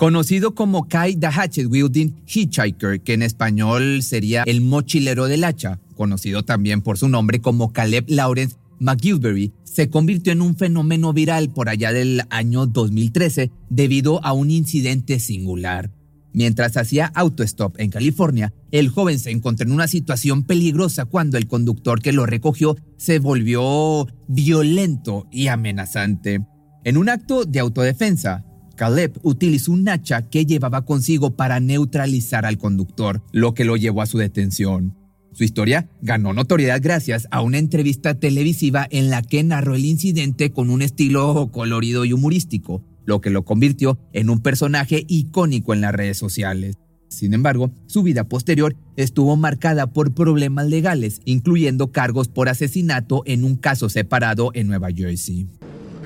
Conocido como Kai the Hatchet Wielding Hitchhiker, que en español sería el mochilero del hacha, conocido también por su nombre como Caleb Lawrence McGilvery, se convirtió en un fenómeno viral por allá del año 2013 debido a un incidente singular. Mientras hacía autostop en California, el joven se encontró en una situación peligrosa cuando el conductor que lo recogió se volvió violento y amenazante. En un acto de autodefensa, Caleb utilizó un hacha que llevaba consigo para neutralizar al conductor, lo que lo llevó a su detención. Su historia ganó notoriedad gracias a una entrevista televisiva en la que narró el incidente con un estilo colorido y humorístico, lo que lo convirtió en un personaje icónico en las redes sociales. Sin embargo, su vida posterior estuvo marcada por problemas legales, incluyendo cargos por asesinato en un caso separado en Nueva Jersey.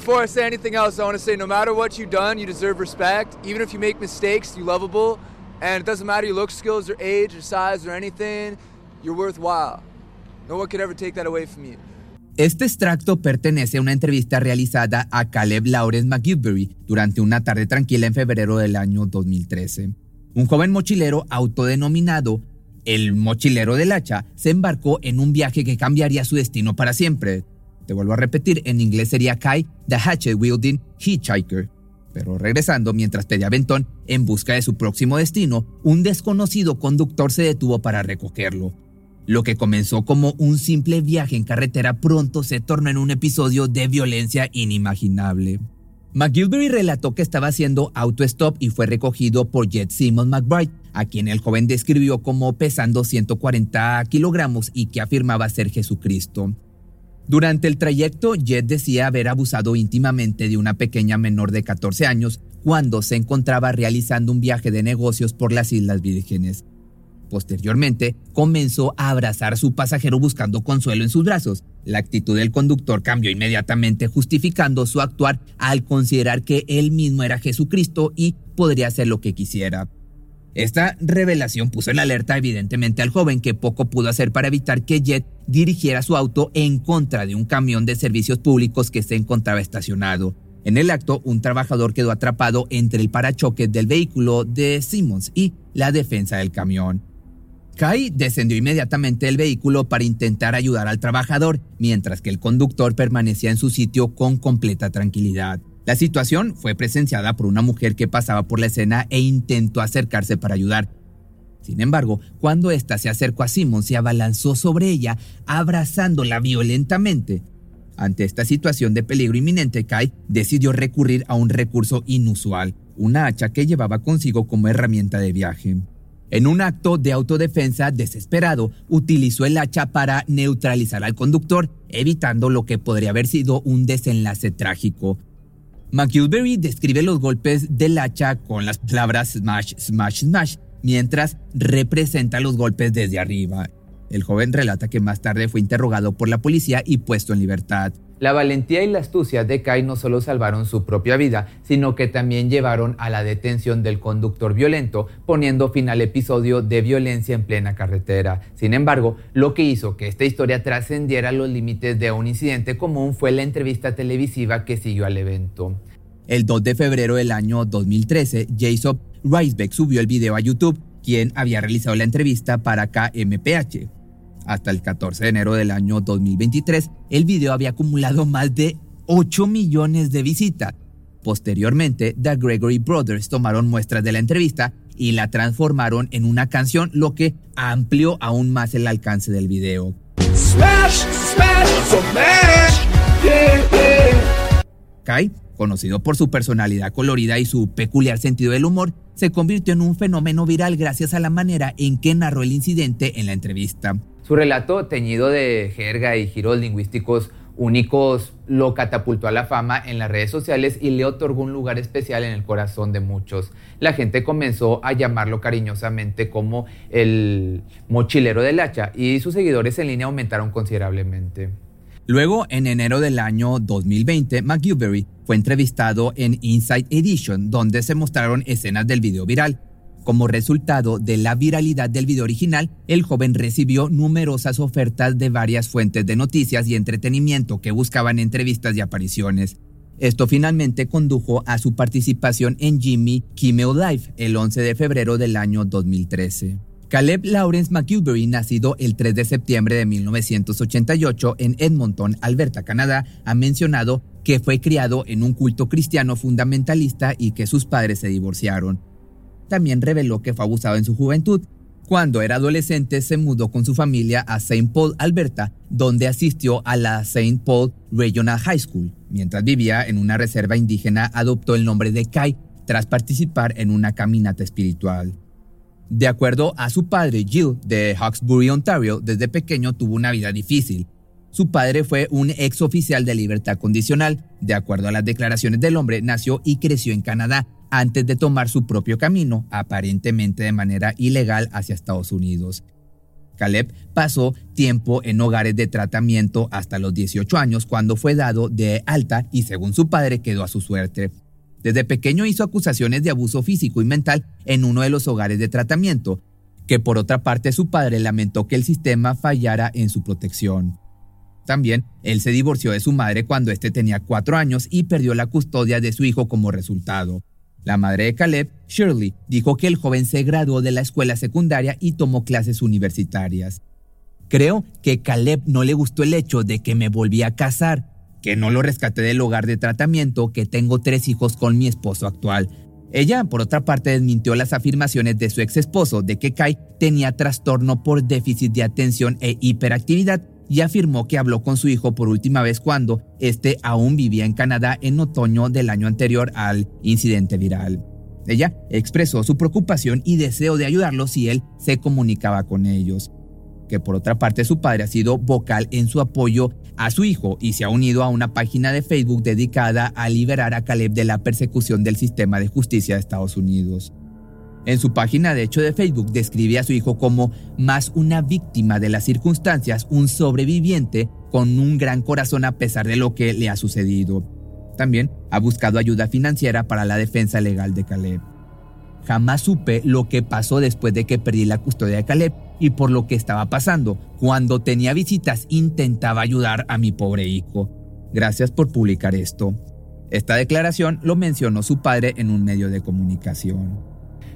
Before I say anything else, I want to say no matter what you've done, you deserve respect. Even if you make mistakes, you're lovable. And it doesn't matter your look skills or age or size or anything, you're worthwhile. No one could ever take that away from you. Este extracto pertenece a una entrevista realizada a Caleb Lawrence McGilvery durante una tarde tranquila en febrero del año 2013. Un joven mochilero autodenominado el mochilero del hacha se embarcó en un viaje que cambiaría su destino para siempre. Te vuelvo a repetir, en inglés sería Kai, the Hatchet Wielding Hitchhiker. Pero regresando, mientras pedía aventón en busca de su próximo destino, un desconocido conductor se detuvo para recogerlo. Lo que comenzó como un simple viaje en carretera pronto se tornó en un episodio de violencia inimaginable. McGilvery relató que estaba haciendo autostop y fue recogido por Jet Simmons McBride, a quien el joven describió como pesando 140 kilogramos y que afirmaba ser Jesucristo. Durante el trayecto, Jet decía haber abusado íntimamente de una pequeña menor de 14 años cuando se encontraba realizando un viaje de negocios por las Islas Vírgenes. Posteriormente, comenzó a abrazar a su pasajero buscando consuelo en sus brazos. La actitud del conductor cambió inmediatamente justificando su actuar al considerar que él mismo era Jesucristo y podría hacer lo que quisiera. Esta revelación puso en alerta evidentemente al joven que poco pudo hacer para evitar que Jet dirigiera su auto en contra de un camión de servicios públicos que se encontraba estacionado. En el acto, un trabajador quedó atrapado entre el parachoques del vehículo de Simmons y la defensa del camión. Kai descendió inmediatamente del vehículo para intentar ayudar al trabajador, mientras que el conductor permanecía en su sitio con completa tranquilidad. La situación fue presenciada por una mujer que pasaba por la escena e intentó acercarse para ayudar. Sin embargo, cuando ésta se acercó a Simon, se abalanzó sobre ella, abrazándola violentamente. Ante esta situación de peligro inminente, Kai decidió recurrir a un recurso inusual, una hacha que llevaba consigo como herramienta de viaje. En un acto de autodefensa desesperado, utilizó el hacha para neutralizar al conductor, evitando lo que podría haber sido un desenlace trágico. McGilvery describe los golpes del hacha con las palabras smash, smash, smash, mientras representa los golpes desde arriba. El joven relata que más tarde fue interrogado por la policía y puesto en libertad. La valentía y la astucia de Kai no solo salvaron su propia vida, sino que también llevaron a la detención del conductor violento, poniendo fin al episodio de violencia en plena carretera. Sin embargo, lo que hizo que esta historia trascendiera los límites de un incidente común fue la entrevista televisiva que siguió al evento. El 2 de febrero del año 2013, Jason Reisbeck subió el video a YouTube, quien había realizado la entrevista para KMPH. Hasta el 14 de enero del año 2023, el video había acumulado más de 8 millones de visitas. Posteriormente, The Gregory Brothers tomaron muestras de la entrevista y la transformaron en una canción, lo que amplió aún más el alcance del video. Kai, conocido por su personalidad colorida y su peculiar sentido del humor, se convirtió en un fenómeno viral gracias a la manera en que narró el incidente en la entrevista. Su relato, teñido de jerga y giros lingüísticos únicos lo catapultó a la fama en las redes sociales y le otorgó un lugar especial en el corazón de muchos. La gente comenzó a llamarlo cariñosamente como el mochilero del hacha y sus seguidores en línea aumentaron considerablemente. Luego, en enero del año 2020, McGilvery fue entrevistado en Inside Edition, donde se mostraron escenas del video viral. Como resultado de la viralidad del video original, el joven recibió numerosas ofertas de varias fuentes de noticias y entretenimiento que buscaban entrevistas y apariciones. Esto finalmente condujo a su participación en Jimmy Kimmel Live el 11 de febrero del año 2013. Caleb Lawrence McGilvery, nacido el 3 de septiembre de 1988 en Edmonton, Alberta, Canadá, ha mencionado que fue criado en un culto cristiano fundamentalista y que sus padres se divorciaron también reveló que fue abusado en su juventud. Cuando era adolescente se mudó con su familia a St. Paul, Alberta, donde asistió a la St. Paul Regional High School. Mientras vivía en una reserva indígena adoptó el nombre de Kai tras participar en una caminata espiritual. De acuerdo a su padre Jill de Hawkesbury, Ontario, desde pequeño tuvo una vida difícil. Su padre fue un ex oficial de libertad condicional. De acuerdo a las declaraciones del hombre, nació y creció en Canadá, antes de tomar su propio camino, aparentemente de manera ilegal, hacia Estados Unidos. Caleb pasó tiempo en hogares de tratamiento hasta los 18 años cuando fue dado de alta y según su padre quedó a su suerte. Desde pequeño hizo acusaciones de abuso físico y mental en uno de los hogares de tratamiento, que por otra parte su padre lamentó que el sistema fallara en su protección. También, él se divorció de su madre cuando éste tenía cuatro años y perdió la custodia de su hijo como resultado. La madre de Caleb, Shirley, dijo que el joven se graduó de la escuela secundaria y tomó clases universitarias. Creo que Caleb no le gustó el hecho de que me volví a casar, que no lo rescaté del hogar de tratamiento, que tengo tres hijos con mi esposo actual. Ella, por otra parte, desmintió las afirmaciones de su ex esposo de que Kai tenía trastorno por déficit de atención e hiperactividad y afirmó que habló con su hijo por última vez cuando éste aún vivía en Canadá en otoño del año anterior al incidente viral. Ella expresó su preocupación y deseo de ayudarlos si él se comunicaba con ellos. Que por otra parte su padre ha sido vocal en su apoyo a su hijo y se ha unido a una página de Facebook dedicada a liberar a Caleb de la persecución del sistema de justicia de Estados Unidos. En su página de hecho de Facebook describe a su hijo como más una víctima de las circunstancias, un sobreviviente con un gran corazón a pesar de lo que le ha sucedido. También ha buscado ayuda financiera para la defensa legal de Caleb. Jamás supe lo que pasó después de que perdí la custodia de Caleb y por lo que estaba pasando. Cuando tenía visitas intentaba ayudar a mi pobre hijo. Gracias por publicar esto. Esta declaración lo mencionó su padre en un medio de comunicación.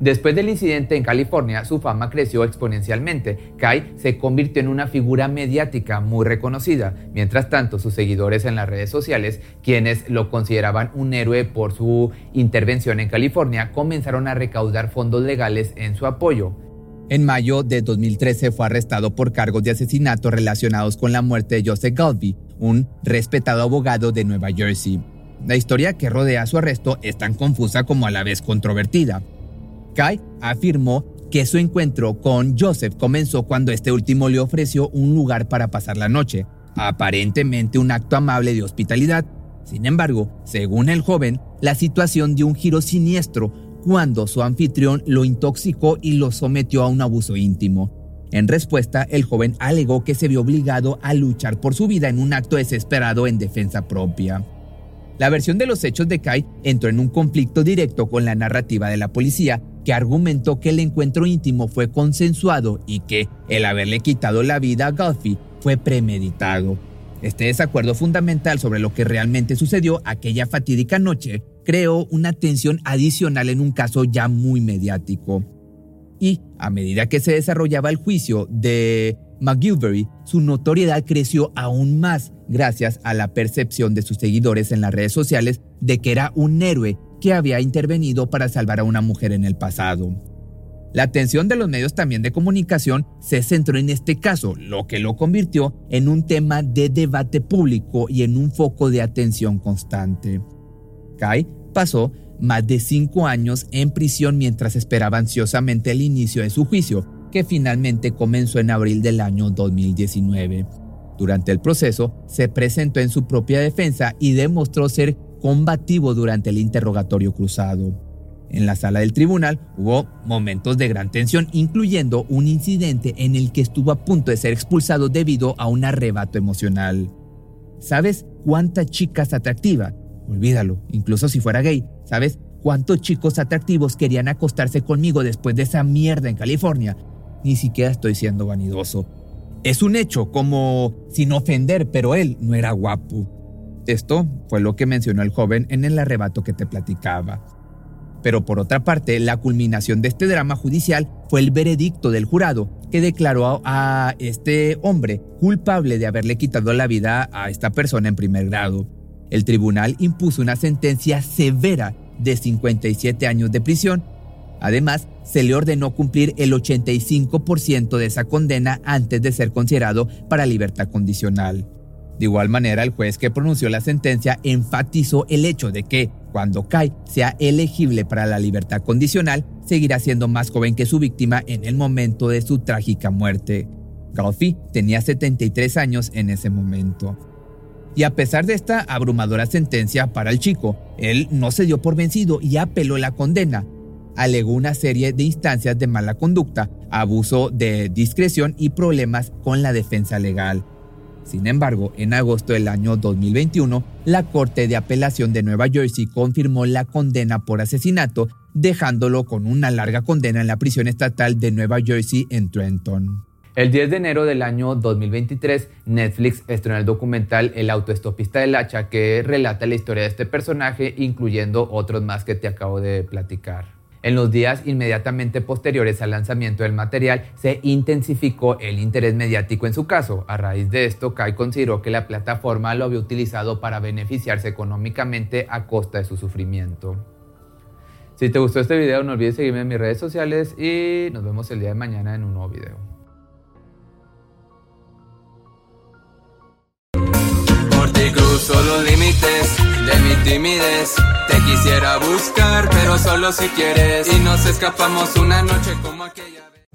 Después del incidente en California, su fama creció exponencialmente. Kai se convirtió en una figura mediática muy reconocida. Mientras tanto, sus seguidores en las redes sociales, quienes lo consideraban un héroe por su intervención en California, comenzaron a recaudar fondos legales en su apoyo. En mayo de 2013 fue arrestado por cargos de asesinato relacionados con la muerte de Joseph Galvey, un respetado abogado de Nueva Jersey. La historia que rodea su arresto es tan confusa como a la vez controvertida. Kai afirmó que su encuentro con Joseph comenzó cuando este último le ofreció un lugar para pasar la noche, aparentemente un acto amable de hospitalidad. Sin embargo, según el joven, la situación dio un giro siniestro cuando su anfitrión lo intoxicó y lo sometió a un abuso íntimo. En respuesta, el joven alegó que se vio obligado a luchar por su vida en un acto desesperado en defensa propia. La versión de los hechos de Kai entró en un conflicto directo con la narrativa de la policía, argumentó que el encuentro íntimo fue consensuado y que el haberle quitado la vida a Golfi fue premeditado. Este desacuerdo fundamental sobre lo que realmente sucedió aquella fatídica noche creó una tensión adicional en un caso ya muy mediático. Y a medida que se desarrollaba el juicio de McGilvery, su notoriedad creció aún más gracias a la percepción de sus seguidores en las redes sociales de que era un héroe que había intervenido para salvar a una mujer en el pasado. La atención de los medios también de comunicación se centró en este caso, lo que lo convirtió en un tema de debate público y en un foco de atención constante. Kai pasó más de cinco años en prisión mientras esperaba ansiosamente el inicio de su juicio, que finalmente comenzó en abril del año 2019. Durante el proceso, se presentó en su propia defensa y demostró ser combativo durante el interrogatorio cruzado. En la sala del tribunal hubo momentos de gran tensión, incluyendo un incidente en el que estuvo a punto de ser expulsado debido a un arrebato emocional. ¿Sabes cuántas chicas atractivas? Olvídalo, incluso si fuera gay. ¿Sabes cuántos chicos atractivos querían acostarse conmigo después de esa mierda en California? Ni siquiera estoy siendo vanidoso. Es un hecho, como sin ofender, pero él no era guapo. Esto fue lo que mencionó el joven en el arrebato que te platicaba. Pero por otra parte, la culminación de este drama judicial fue el veredicto del jurado, que declaró a este hombre culpable de haberle quitado la vida a esta persona en primer grado. El tribunal impuso una sentencia severa de 57 años de prisión. Además, se le ordenó cumplir el 85% de esa condena antes de ser considerado para libertad condicional. De igual manera, el juez que pronunció la sentencia enfatizó el hecho de que, cuando Kai sea elegible para la libertad condicional, seguirá siendo más joven que su víctima en el momento de su trágica muerte. Galfi tenía 73 años en ese momento. Y a pesar de esta abrumadora sentencia para el chico, él no se dio por vencido y apeló la condena. Alegó una serie de instancias de mala conducta, abuso de discreción y problemas con la defensa legal. Sin embargo, en agosto del año 2021, la Corte de Apelación de Nueva Jersey confirmó la condena por asesinato, dejándolo con una larga condena en la prisión estatal de Nueva Jersey en Trenton. El 10 de enero del año 2023, Netflix estrenó el documental El autoestopista del hacha que relata la historia de este personaje, incluyendo otros más que te acabo de platicar. En los días inmediatamente posteriores al lanzamiento del material, se intensificó el interés mediático en su caso. A raíz de esto, Kai consideró que la plataforma lo había utilizado para beneficiarse económicamente a costa de su sufrimiento. Si te gustó este video, no olvides seguirme en mis redes sociales y nos vemos el día de mañana en un nuevo video. límites de mi timidez. Quisiera buscar, pero solo si quieres. Y nos escapamos una noche como aquella.